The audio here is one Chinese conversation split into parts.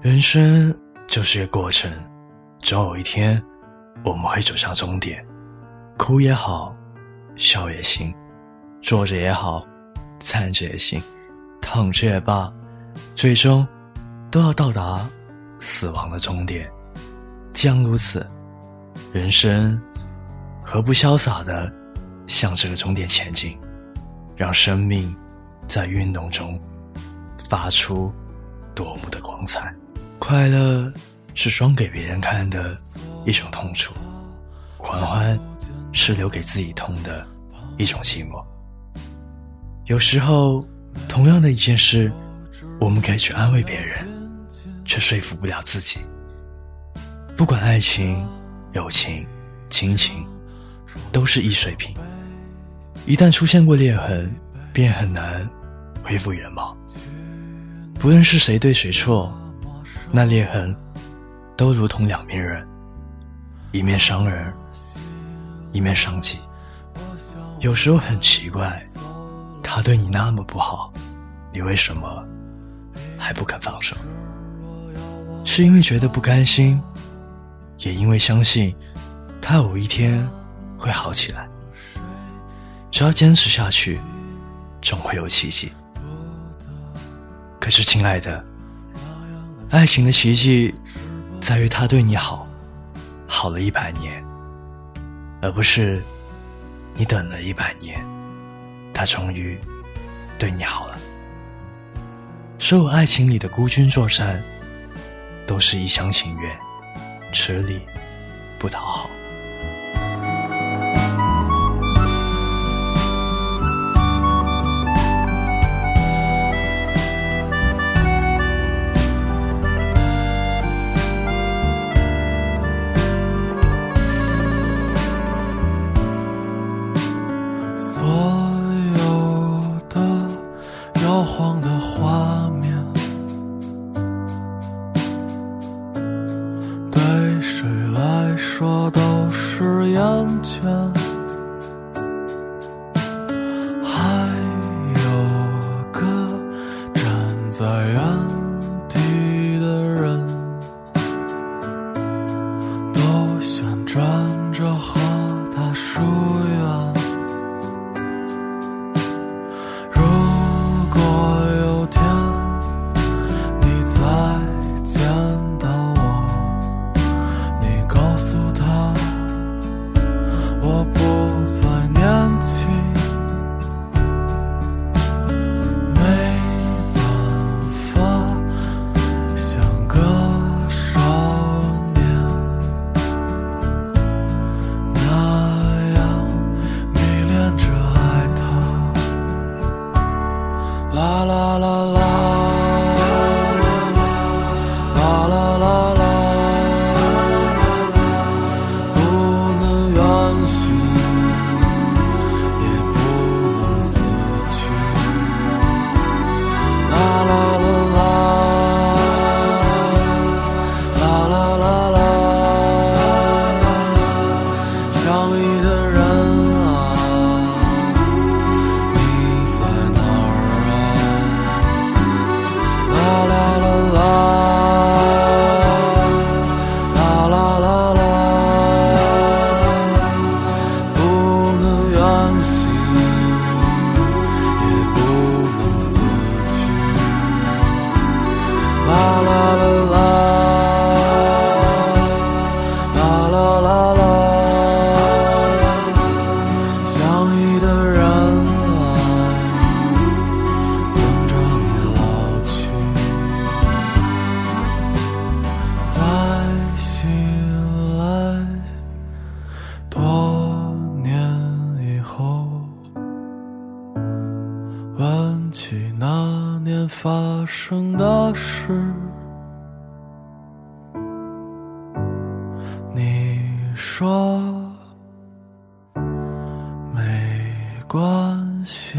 人生就是个过程，总有一天我们会走向终点。哭也好，笑也行，坐着也好，站着也行，躺着也罢，最终都要到达死亡的终点。既然如此，人生何不潇洒的向这个终点前进，让生命在运动中发出夺目的光彩。快乐是装给别人看的一种痛楚，狂欢是留给自己痛的一种寂寞。有时候，同样的一件事，我们可以去安慰别人，却说服不了自己。不管爱情、友情、亲情，都是易水平，一旦出现过裂痕，便很难恢复原貌。不论是谁对谁错。那裂痕，都如同两面人，一面伤人，一面伤己。有时候很奇怪，他对你那么不好，你为什么还不肯放手？是因为觉得不甘心，也因为相信他有一天会好起来。只要坚持下去，总会有奇迹。可是，亲爱的。爱情的奇迹，在于他对你好，好了一百年，而不是你等了一百年，他终于对你好了。所有爱情里的孤军作战，都是一厢情愿，吃力不讨好。都是眼前还有个站在原地发生的事，你说没关系，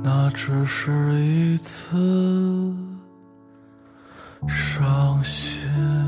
那只是一次伤心。